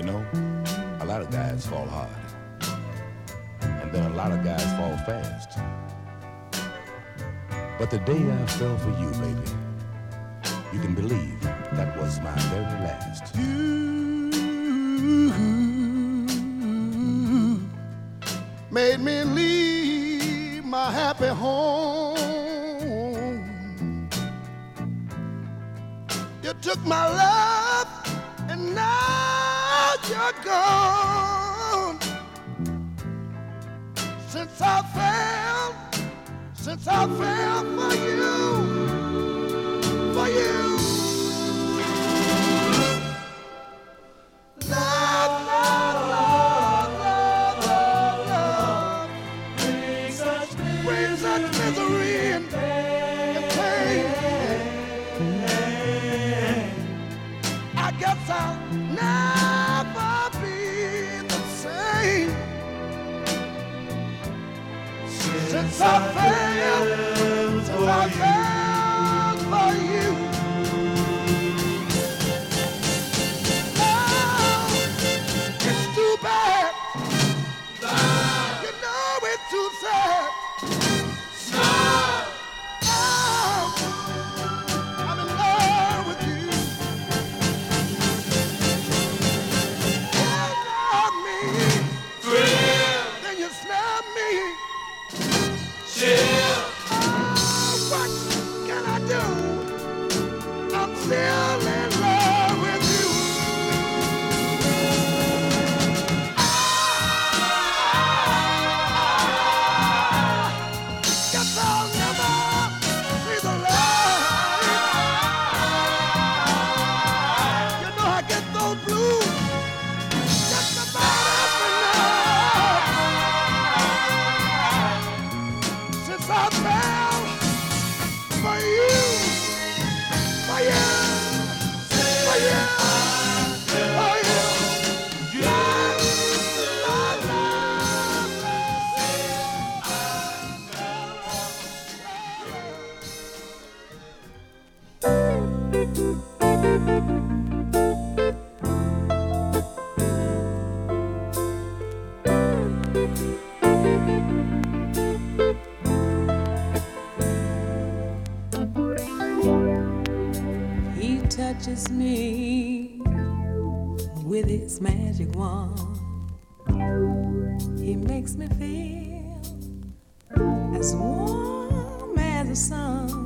You know, a lot of guys fall hard, and then a lot of guys fall fast. But the day I fell for you, baby, you can believe that was my very last. You made me leave my happy home. You took my love you're gone. Since I fell, since I fell for you. me with his magic wand. He makes me feel as warm as the sun.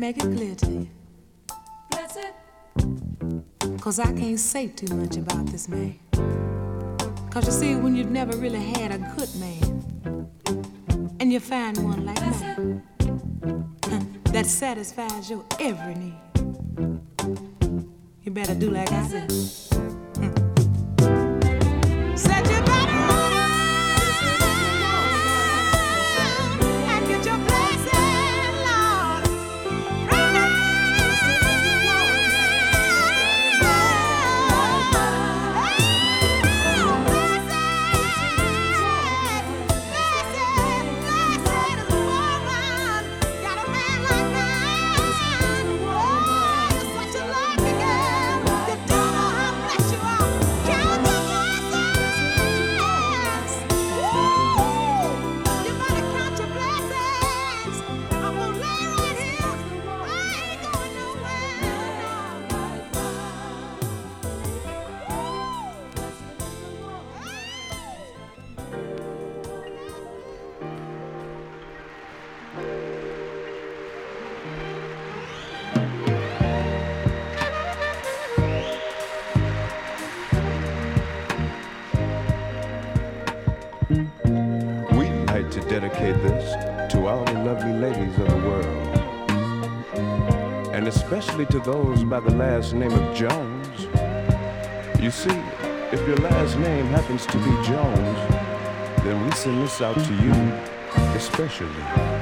make it clear to you. It. Cause I can't say too much about this man. Cause you see, when you've never really had a good man, and you find one like that, me, that satisfies your every need, you better do like I said. Especially to those by the last name of Jones. You see, if your last name happens to be Jones, then we send this out to you especially.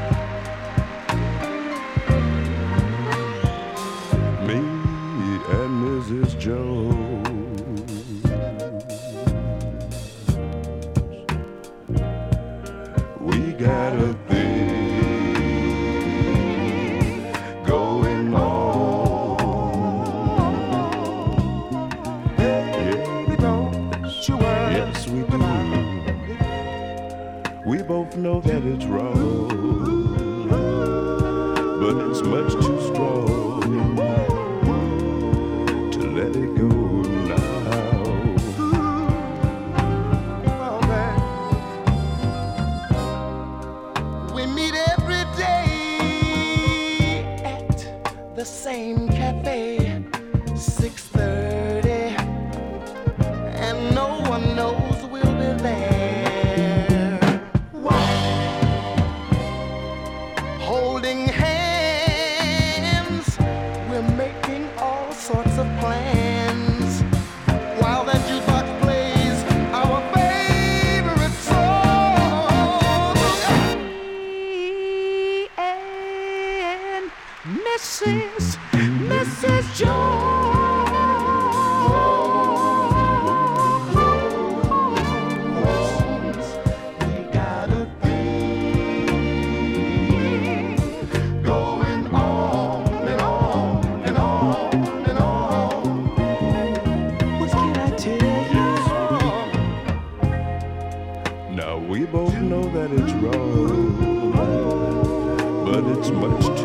Mrs. Mrs. Jones. we got a thing going on and on and on and on. What can I tell you? Now we both know that it's wrong, but it's much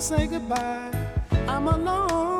say goodbye. I'm alone.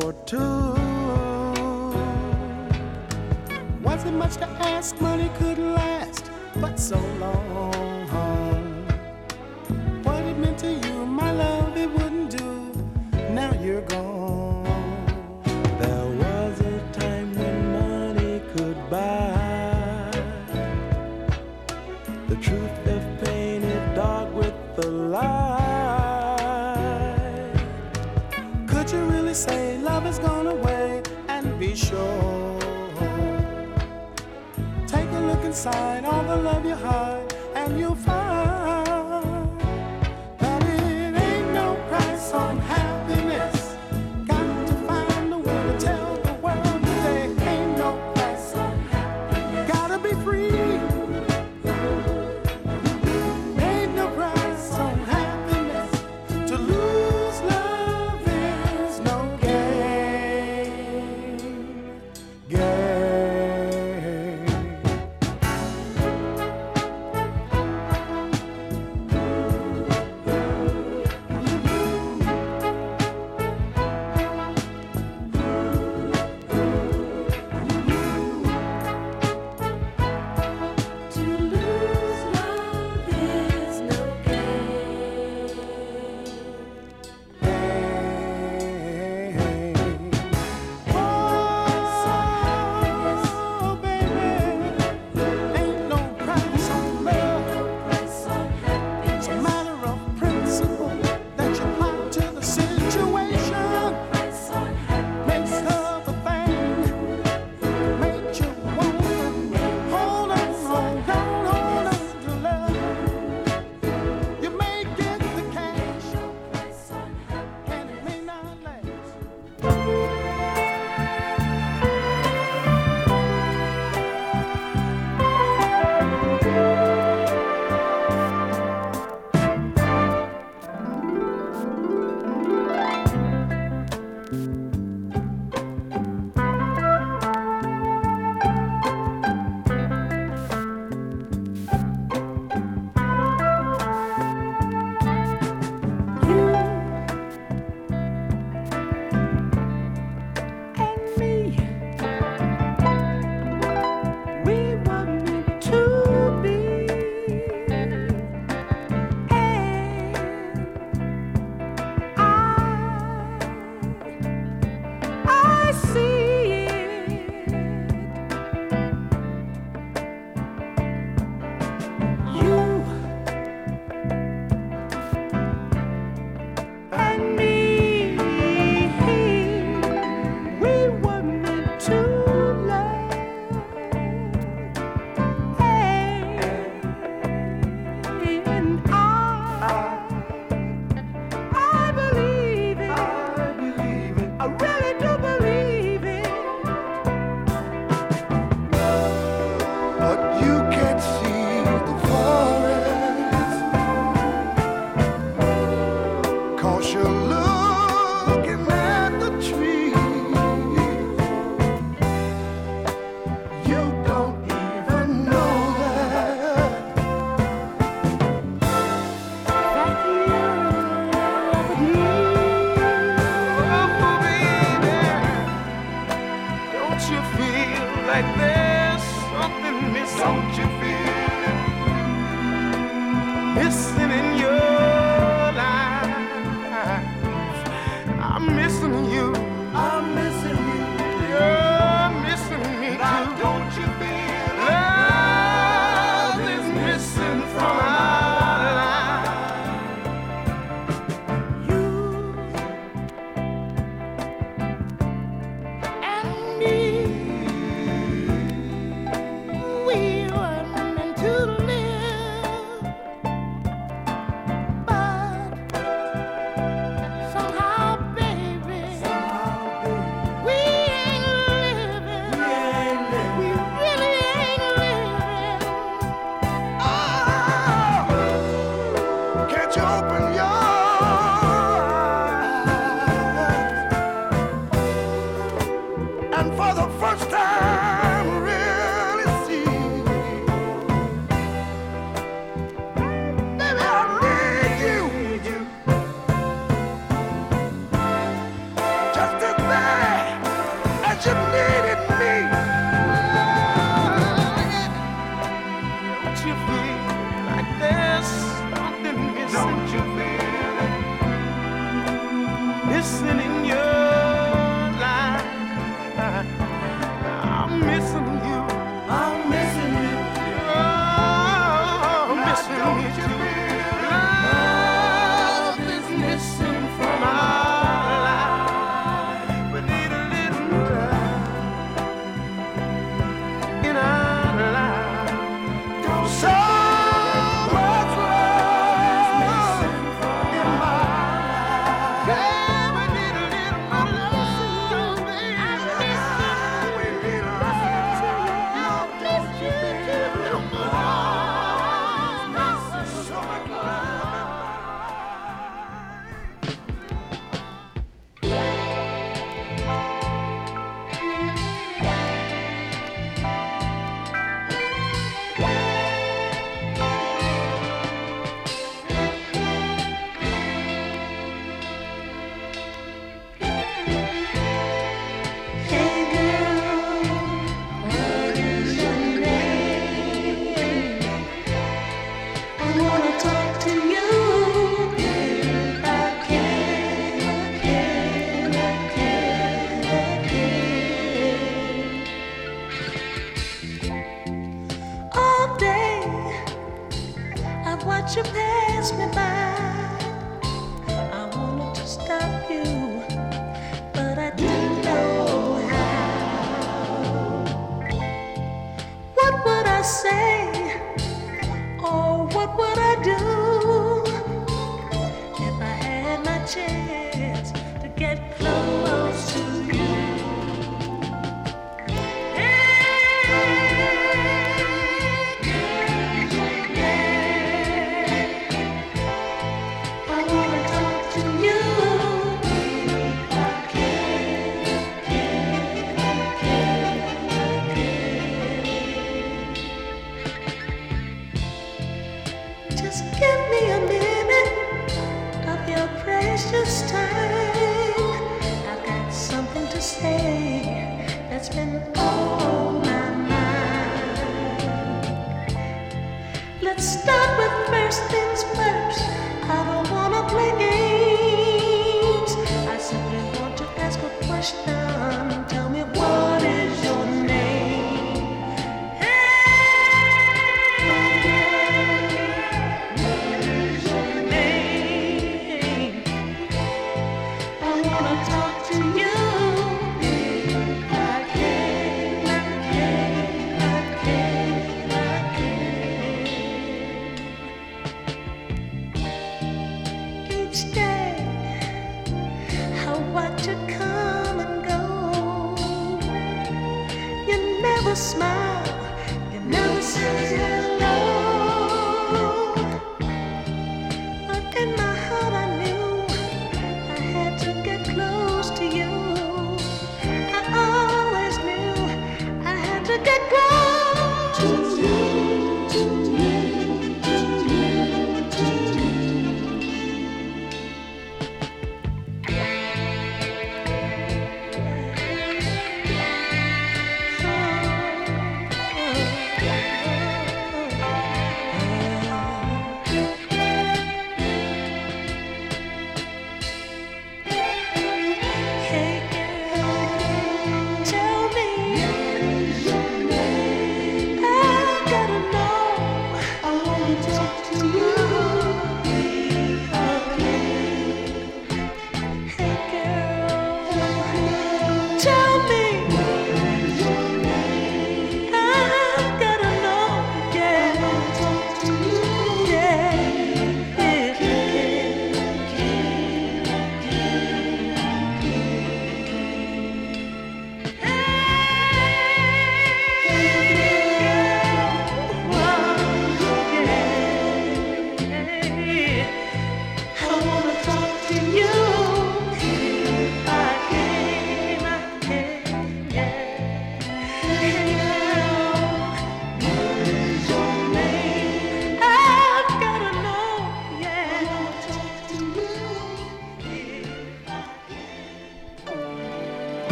for two.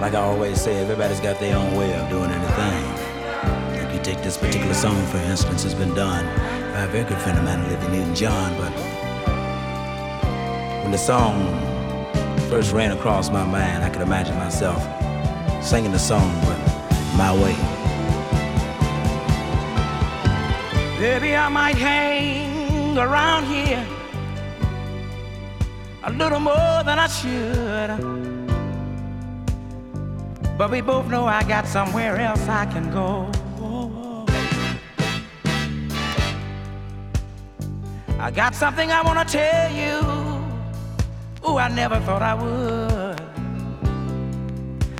Like I always say, everybody's got their own way of doing anything. If you take this particular song, for instance, it's been done by a very good friend of mine living in John, but when the song first ran across my mind, I could imagine myself singing the song, but my way. Baby, I might hang around here a little more than I should. But we both know I got somewhere else I can go. I got something I want to tell you. Oh, I never thought I would.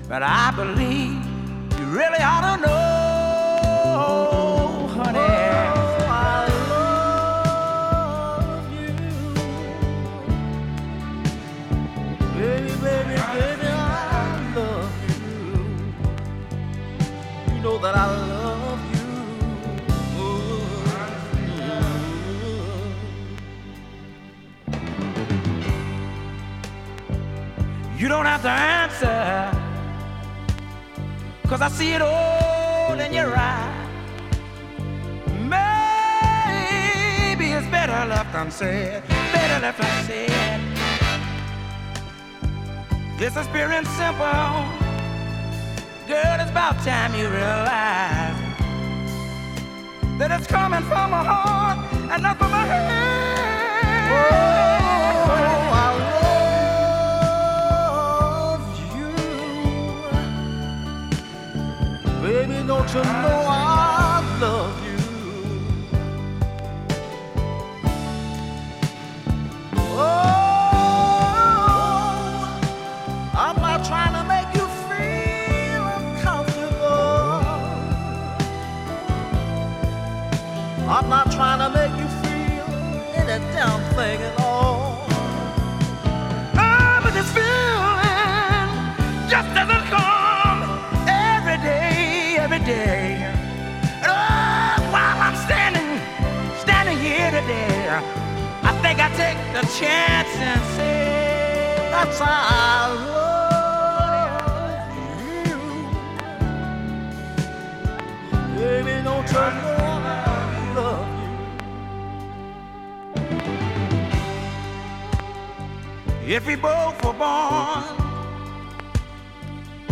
But I believe you really ought to know, that I love you. You don't have to answer, cause I see it all in your eyes. Maybe it's better left unsaid, better left unsaid. This experience simple. Girl, it's about time you realize that it's coming from my heart and not from my head. Oh. Baby, don't you know chance and say that's how I love you. Baby, don't I love you. If we both were born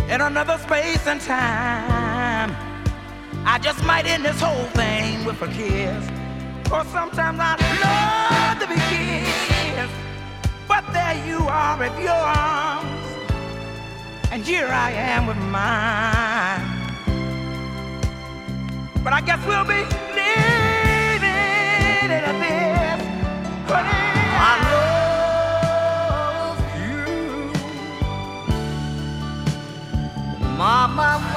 in another space and time, I just might end this whole thing with a kiss. Or sometimes I love to be kissed, there you are with your arms, and here I am with mine. But I guess we'll be living in a this, honey. I love My, my,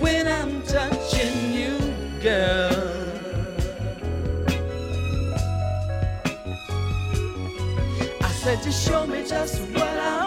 when I'm touching you, girl. I said, just show me just what I'm.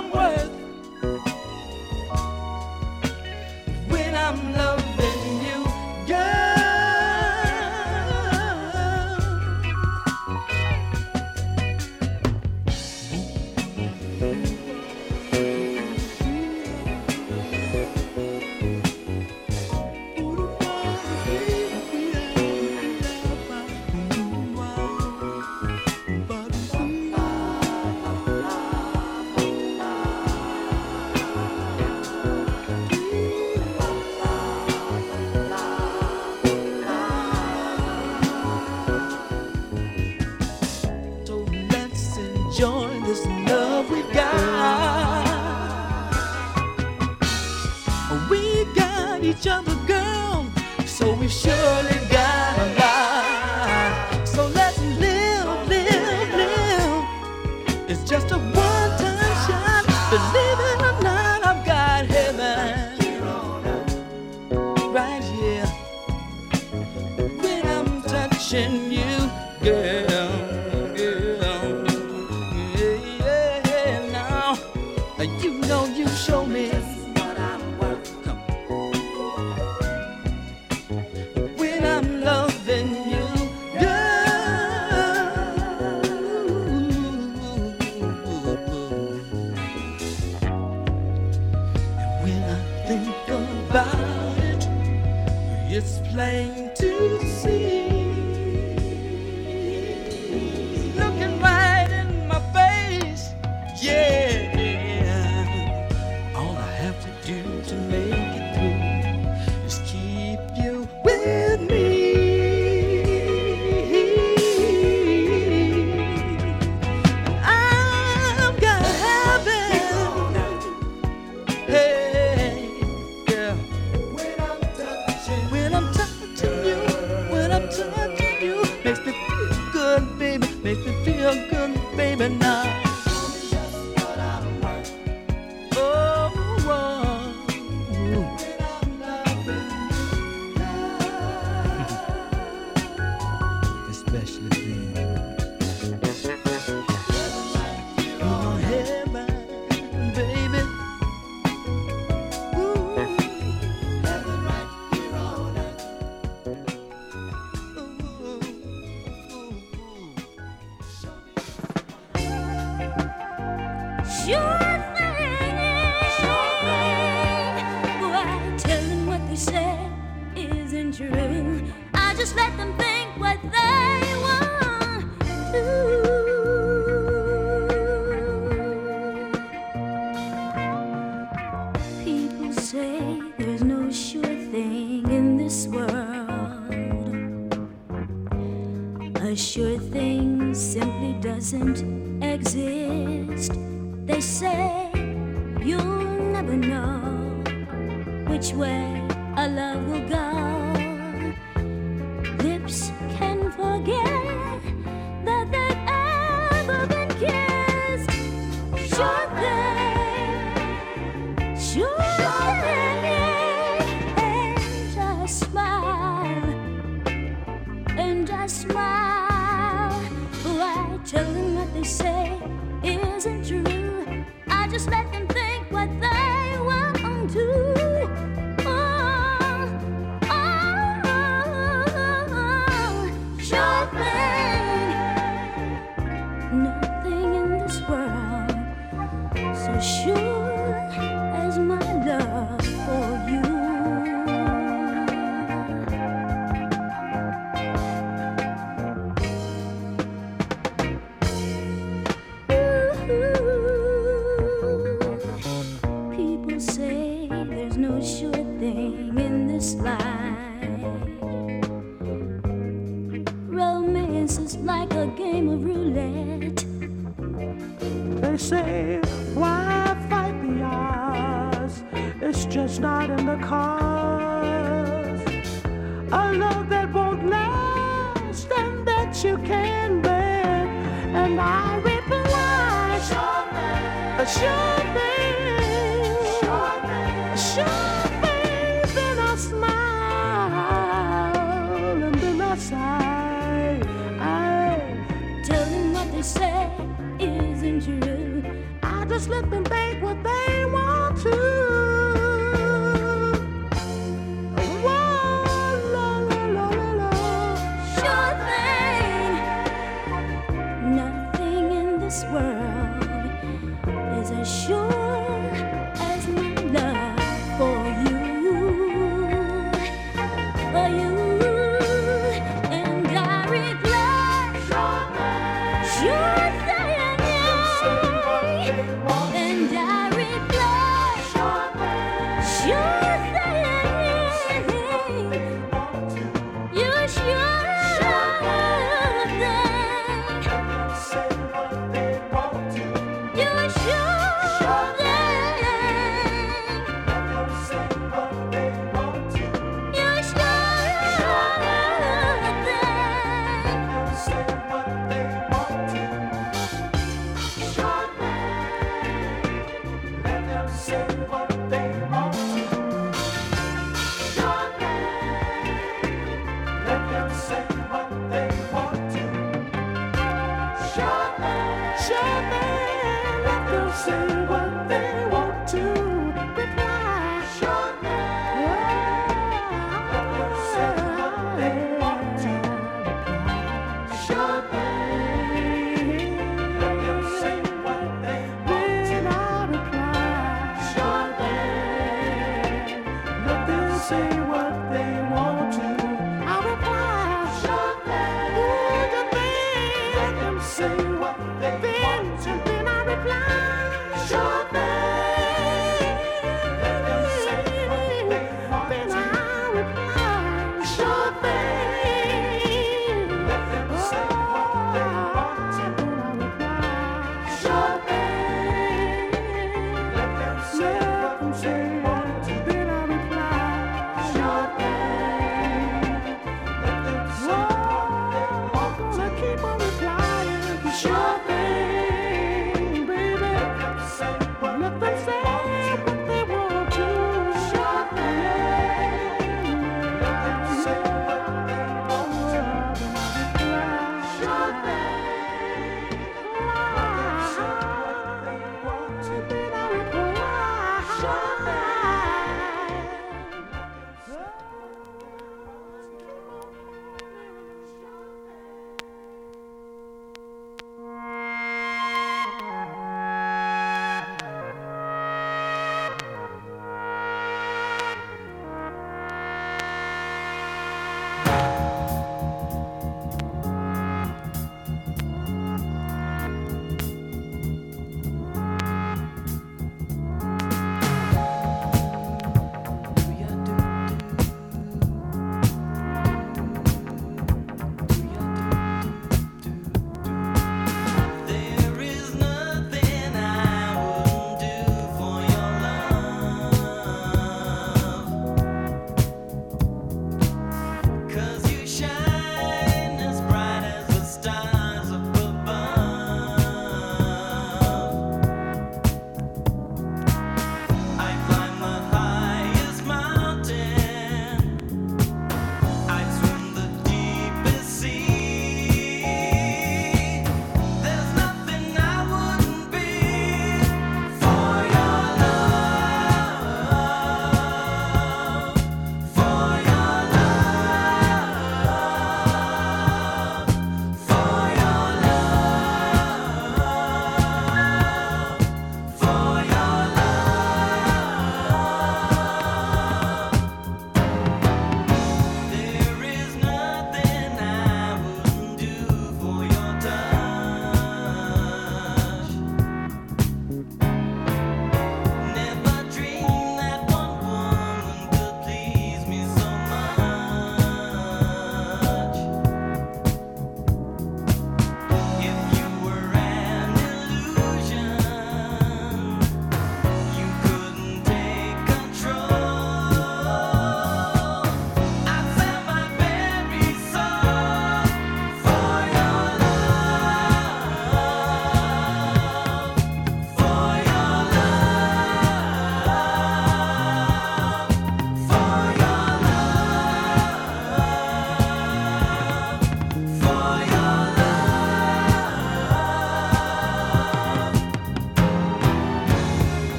This world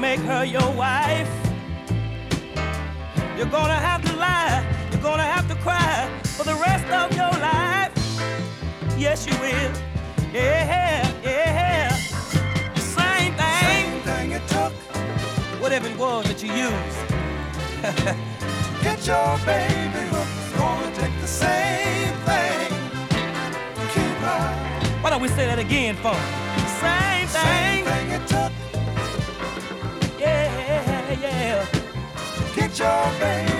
make her your wife. You're gonna have to lie, you're gonna have to cry for the rest of your life. Yes, you will. Yeah, yeah. Same thing. Same thing it took. Whatever it was that you used. to Get your baby hooked. Gonna take the same thing. Keep her. Why don't we say that again, folks? Same thing. Same thing it took. your baby.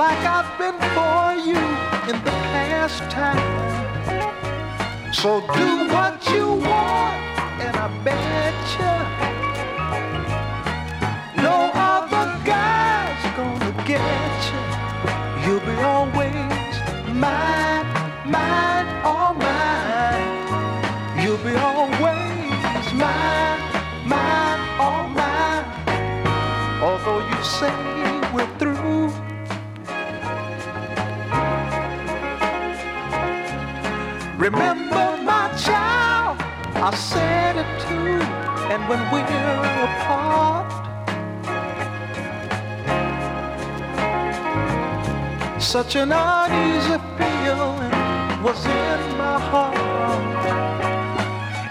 like I've been for you in the past time. So do when we're apart. Such an uneasy feeling was in my heart.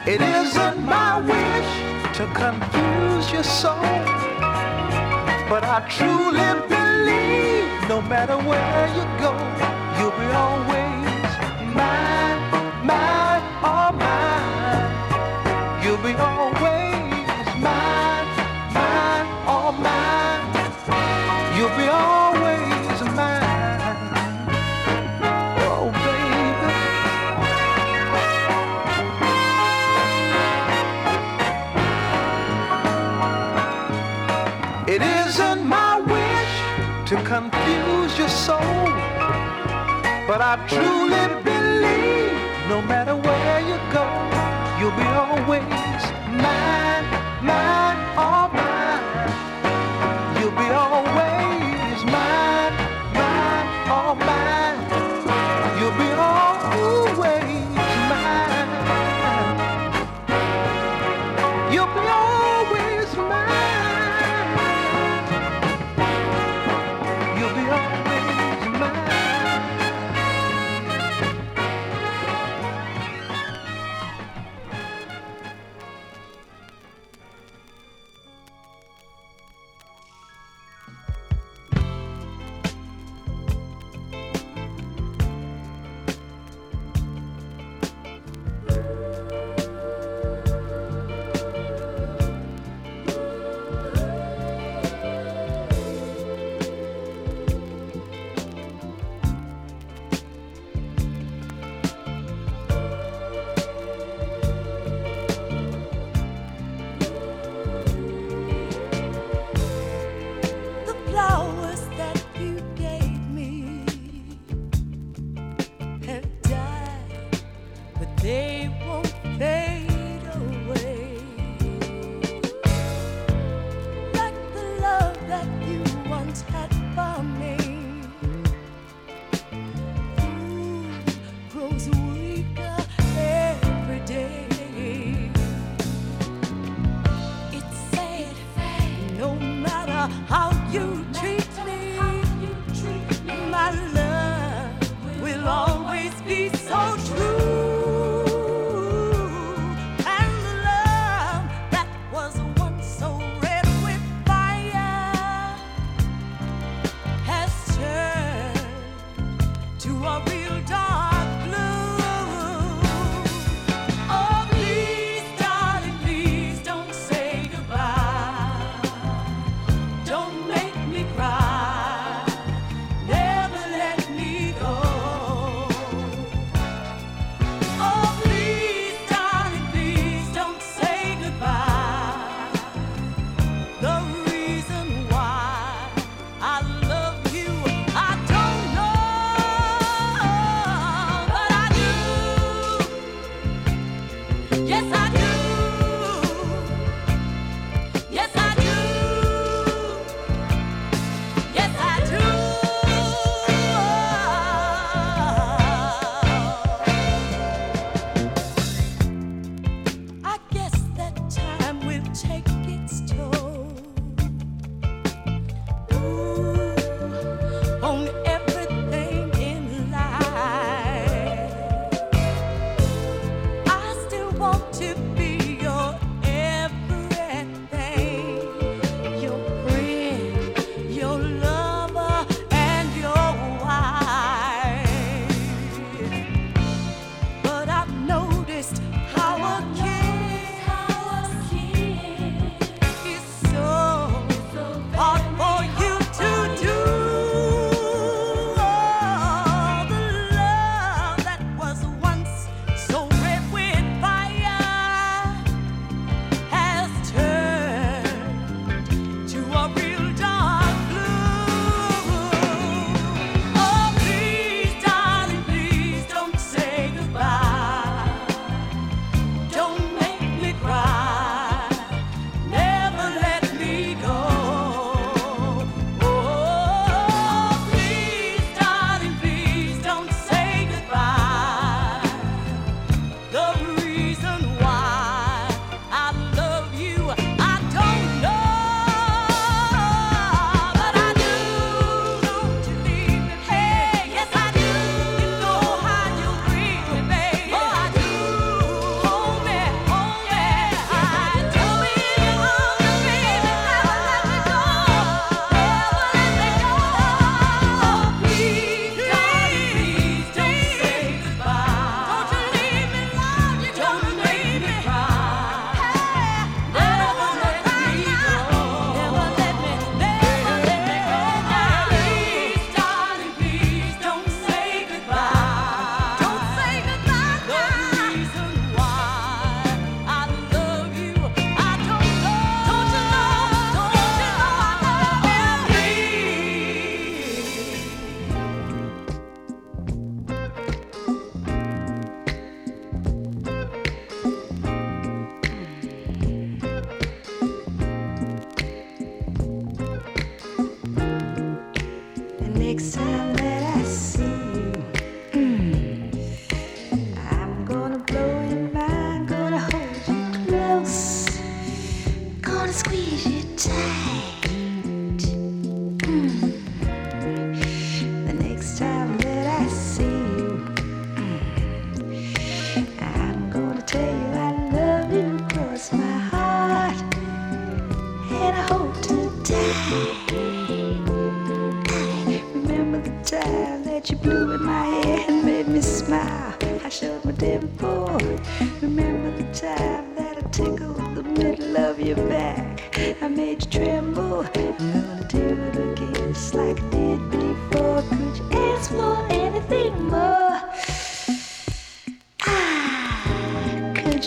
It isn't my wish to confuse your soul, but I truly believe no matter where you go, you'll be always. confuse your soul. But I truly believe no matter where you go, you'll be always.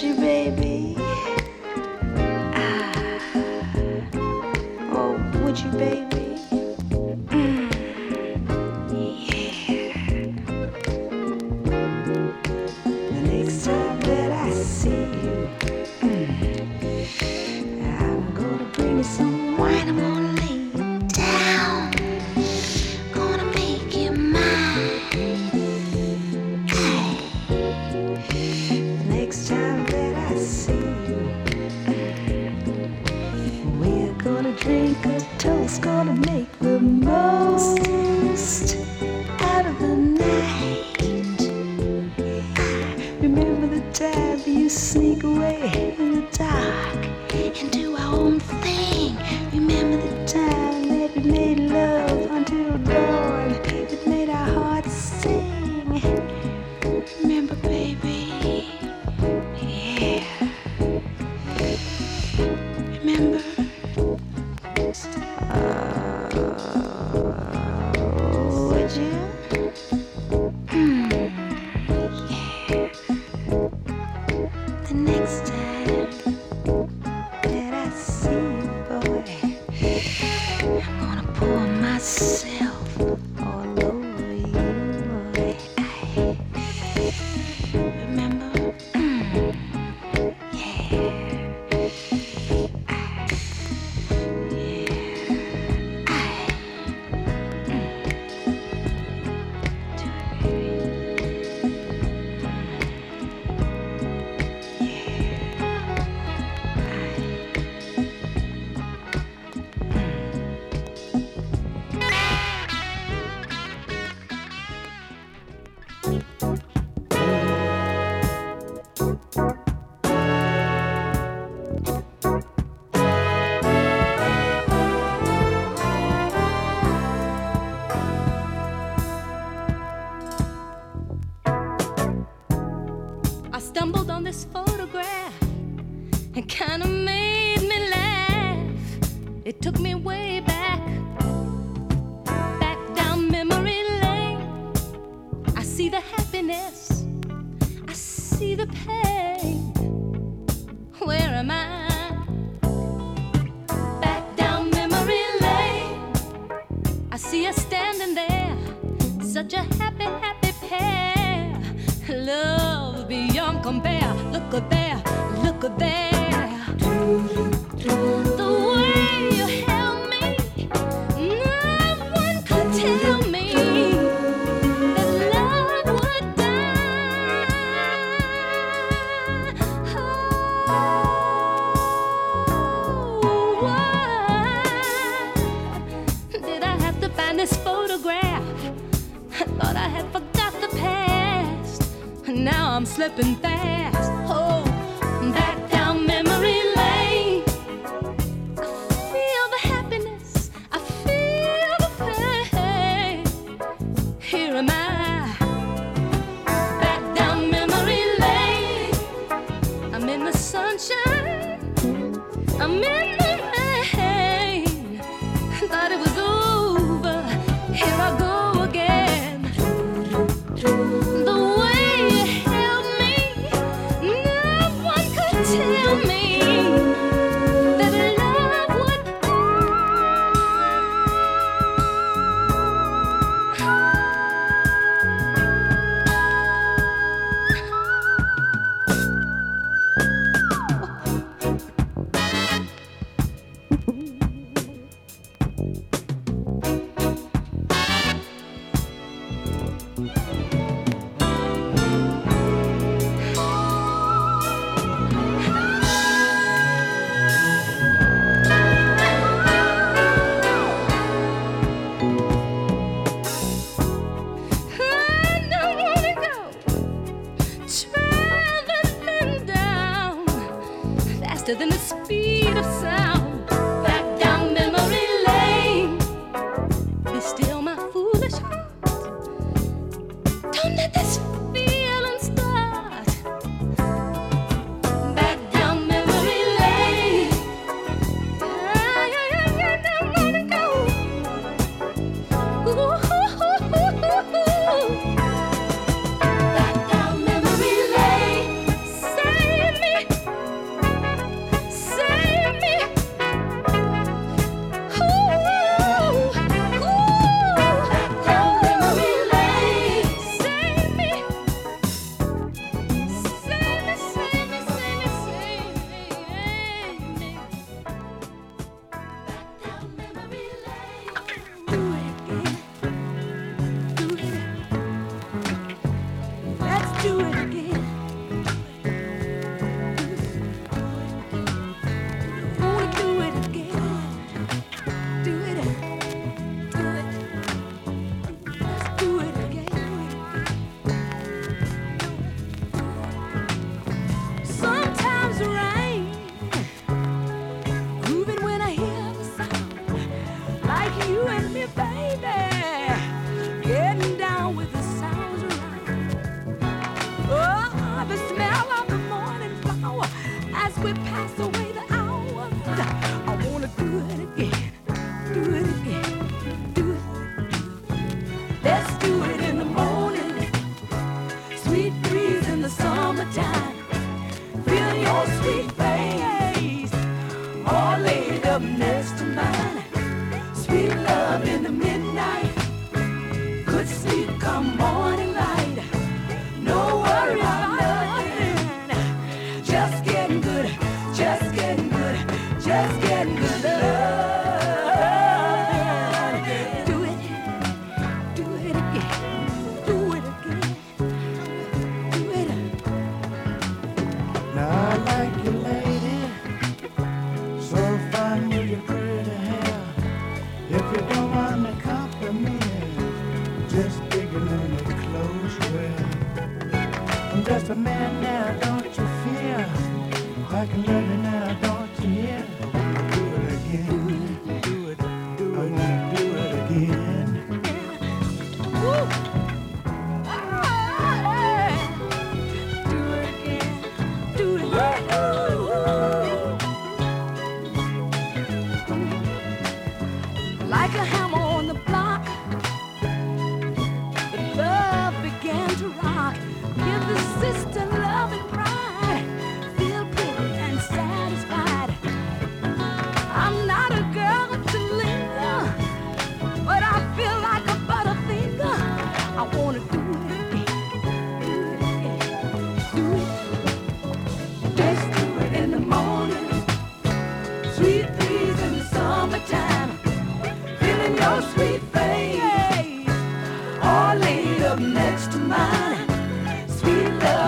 you, baby. Ah. Oh, would you, baby? such a happy, happy pair. Love beyond compare. Look at there, look at there.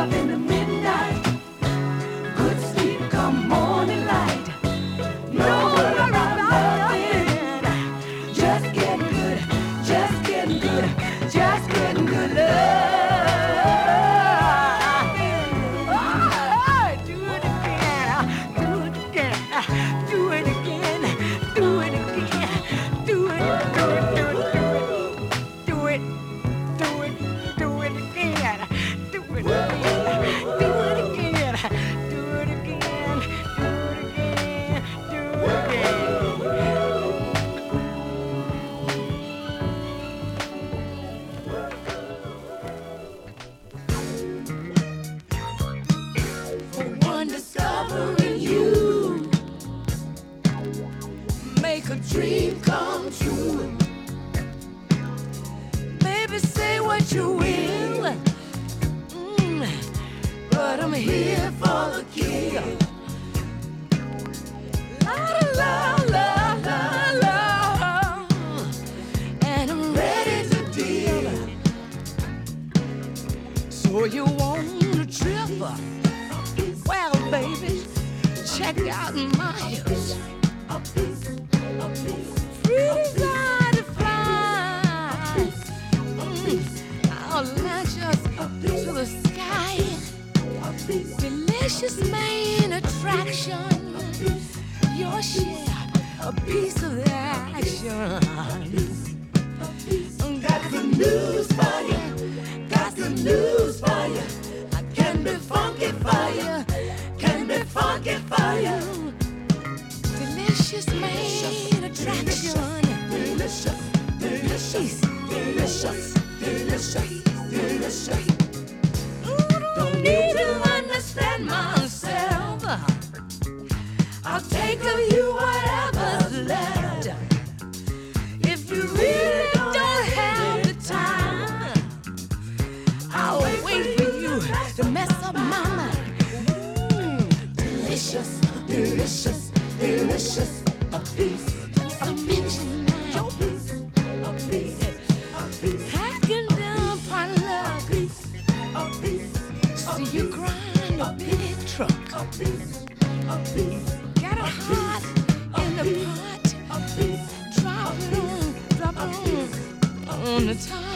Got the news the top,